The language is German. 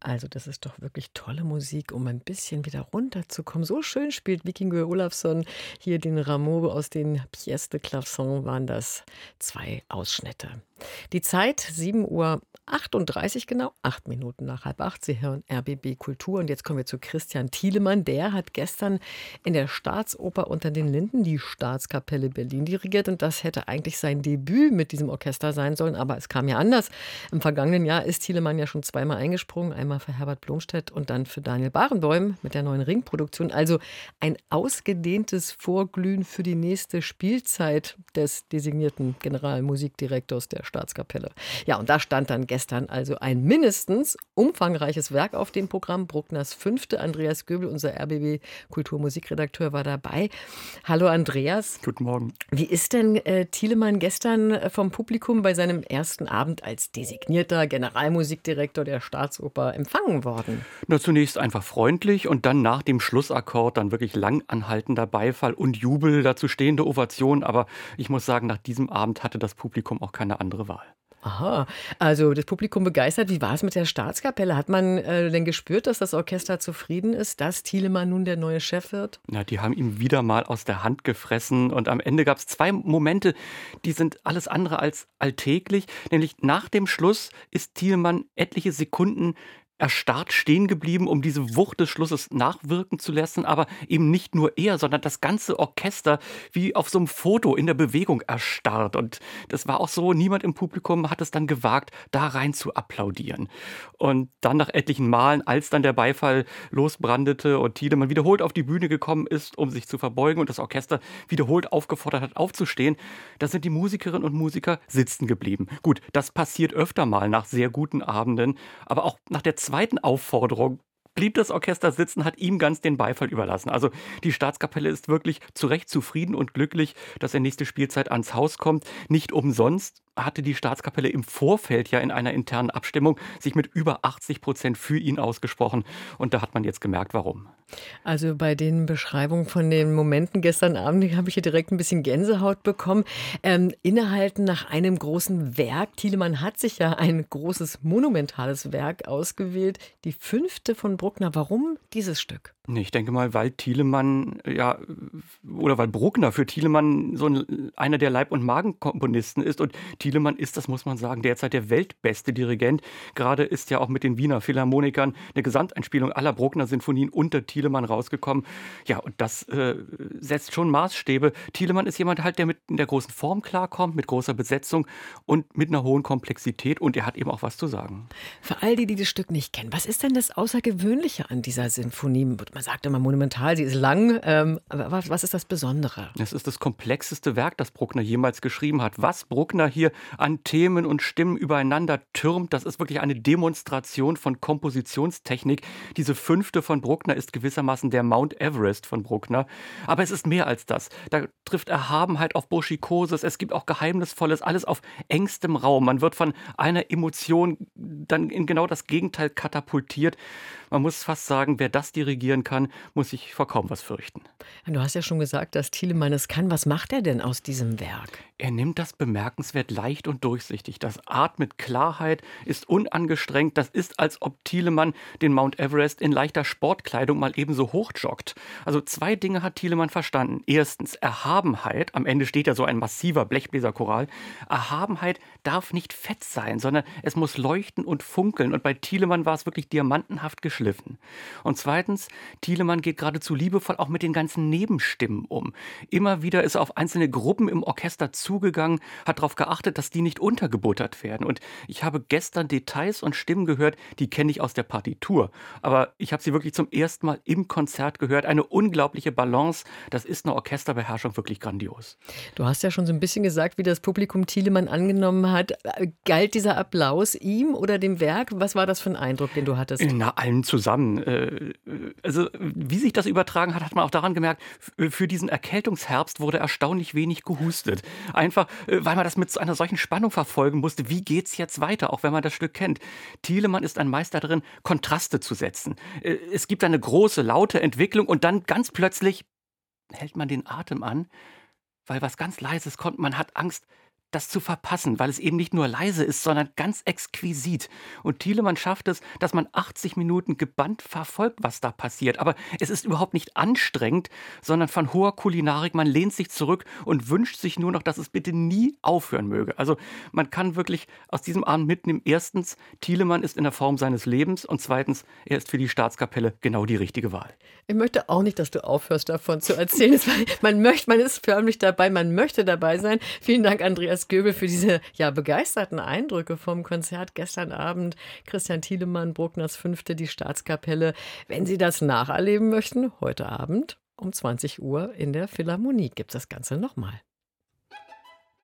Also, das ist doch wirklich tolle Musik, um ein bisschen wieder runterzukommen. So schön spielt Vikingur Olafsson hier den Rameau aus den Pièces de Clavecin waren das zwei Ausschnitte. Die Zeit 7 Uhr 38 genau, acht Minuten nach halb acht. Sie hören RBB Kultur. Und jetzt kommen wir zu Christian Thielemann. Der hat gestern in der Staatsoper unter den Linden die Staatskapelle Berlin dirigiert. Und das hätte eigentlich sein Debüt mit diesem Orchester sein sollen. Aber es kam ja anders. Im vergangenen Jahr ist Thielemann ja schon zweimal eingesprungen. Einmal für Herbert Blomstedt und dann für Daniel Barenbäum mit der neuen Ringproduktion. Also ein ausgedehntes Vorglühen für die nächste Spielzeit des designierten Generalmusikdirektors der Staatskapelle. Ja, und da stand dann gestern also ein mindestens umfangreiches Werk auf dem Programm. Bruckners fünfte. Andreas Göbel, unser RBB Kulturmusikredakteur, war dabei. Hallo Andreas. Guten Morgen. Wie ist denn äh, Thielemann gestern äh, vom Publikum bei seinem ersten Abend als designierter Generalmusikdirektor der Staatsoper empfangen worden? Na, zunächst einfach freundlich und dann nach dem Schlussakkord dann wirklich lang anhaltender Beifall und Jubel, dazu stehende Ovation. Aber ich muss sagen, nach diesem Abend hatte das Publikum auch keine andere Wahl. Aha, also das Publikum begeistert. Wie war es mit der Staatskapelle? Hat man äh, denn gespürt, dass das Orchester zufrieden ist, dass Thielemann nun der neue Chef wird? Ja, die haben ihm wieder mal aus der Hand gefressen. Und am Ende gab es zwei Momente, die sind alles andere als alltäglich. Nämlich nach dem Schluss ist Thielemann etliche Sekunden erstarrt stehen geblieben, um diese Wucht des Schlusses nachwirken zu lassen, aber eben nicht nur er, sondern das ganze Orchester wie auf so einem Foto in der Bewegung erstarrt. Und das war auch so, niemand im Publikum hat es dann gewagt, da rein zu applaudieren. Und dann nach etlichen Malen, als dann der Beifall losbrandete und Tiedemann wiederholt auf die Bühne gekommen ist, um sich zu verbeugen und das Orchester wiederholt aufgefordert hat, aufzustehen, da sind die Musikerinnen und Musiker sitzen geblieben. Gut, das passiert öfter mal nach sehr guten Abenden, aber auch nach der zweiten Aufforderung blieb das Orchester sitzen, hat ihm ganz den Beifall überlassen. Also die Staatskapelle ist wirklich zu Recht zufrieden und glücklich, dass er nächste Spielzeit ans Haus kommt. Nicht umsonst hatte die Staatskapelle im Vorfeld ja in einer internen Abstimmung sich mit über 80 Prozent für ihn ausgesprochen. Und da hat man jetzt gemerkt, warum. Also bei den Beschreibungen von den Momenten gestern Abend habe ich hier direkt ein bisschen Gänsehaut bekommen. Ähm, innehalten nach einem großen Werk. Thielemann hat sich ja ein großes, monumentales Werk ausgewählt. Die fünfte von Bruckner. Warum dieses Stück? Ich denke mal, weil Thielemann, ja, oder weil Bruckner für Thielemann so ein, einer der Leib- und Magenkomponisten ist. Und Thielemann ist, das muss man sagen, derzeit der weltbeste Dirigent. Gerade ist ja auch mit den Wiener Philharmonikern eine Gesamteinspielung aller Bruckner-Sinfonien unter Thielemann rausgekommen. Ja, und das äh, setzt schon Maßstäbe. Thielemann ist jemand halt, der mit der großen Form klarkommt, mit großer Besetzung und mit einer hohen Komplexität. Und er hat eben auch was zu sagen. Für all die, die das Stück nicht kennen, was ist denn das Außergewöhnliche an dieser Sinfonie? Man sagt immer monumental, sie ist lang. Ähm, aber was, was ist das Besondere? Es ist das komplexeste Werk, das Bruckner jemals geschrieben hat. Was Bruckner hier an Themen und Stimmen übereinander türmt, das ist wirklich eine Demonstration von Kompositionstechnik. Diese fünfte von Bruckner ist gewissermaßen der Mount Everest von Bruckner. Aber es ist mehr als das. Da trifft Erhabenheit auf Burschikoses. Es gibt auch Geheimnisvolles, alles auf engstem Raum. Man wird von einer Emotion dann in genau das Gegenteil katapultiert. Man muss fast sagen, wer das dirigieren kann, muss sich vor kaum was fürchten. Du hast ja schon gesagt, dass Thielemann es kann. Was macht er denn aus diesem Werk? Er nimmt das bemerkenswert leicht und durchsichtig. Das atmet Klarheit, ist unangestrengt. Das ist, als ob Thielemann den Mount Everest in leichter Sportkleidung mal ebenso hochjoggt. Also zwei Dinge hat Thielemann verstanden. Erstens Erhabenheit. Am Ende steht ja so ein massiver Blechbläserchoral. Erhabenheit darf nicht fett sein, sondern es muss leuchten und funkeln. Und bei Thielemann war es wirklich diamantenhaft geschliffen. Und zweitens, Thielemann geht geradezu liebevoll auch mit den ganzen Nebenstimmen um. Immer wieder ist er auf einzelne Gruppen im Orchester zu zugegangen, hat darauf geachtet, dass die nicht untergebuttert werden. Und ich habe gestern Details und Stimmen gehört, die kenne ich aus der Partitur. Aber ich habe sie wirklich zum ersten Mal im Konzert gehört. Eine unglaubliche Balance. Das ist eine Orchesterbeherrschung wirklich grandios. Du hast ja schon so ein bisschen gesagt, wie das Publikum Thielemann angenommen hat. Galt dieser Applaus ihm oder dem Werk? Was war das für ein Eindruck, den du hattest? Na, allen zusammen. Äh, also, wie sich das übertragen hat, hat man auch daran gemerkt, für diesen Erkältungsherbst wurde erstaunlich wenig gehustet. Einfach, äh, weil man das mit einer solchen Spannung verfolgen musste. Wie geht's jetzt weiter, auch wenn man das Stück kennt? Thielemann ist ein Meister darin, Kontraste zu setzen. Äh, es gibt eine große, laute Entwicklung und dann ganz plötzlich hält man den Atem an, weil was ganz Leises kommt. Man hat Angst, das zu verpassen, weil es eben nicht nur leise ist, sondern ganz exquisit. Und Thielemann schafft es, dass man 80 Minuten gebannt verfolgt, was da passiert. Aber es ist überhaupt nicht anstrengend, sondern von hoher Kulinarik. Man lehnt sich zurück und wünscht sich nur noch, dass es bitte nie aufhören möge. Also man kann wirklich aus diesem Abend mitnehmen, erstens, Thielemann ist in der Form seines Lebens und zweitens, er ist für die Staatskapelle genau die richtige Wahl. Ich möchte auch nicht, dass du aufhörst davon zu erzählen. man möchte, man ist förmlich dabei, man möchte dabei sein. Vielen Dank, Andreas Göbel, für diese ja, begeisterten Eindrücke vom Konzert gestern Abend. Christian Thielemann, Bruckners Fünfte, die Staatskapelle. Wenn Sie das nacherleben möchten, heute Abend um 20 Uhr in der Philharmonie gibt es das Ganze nochmal.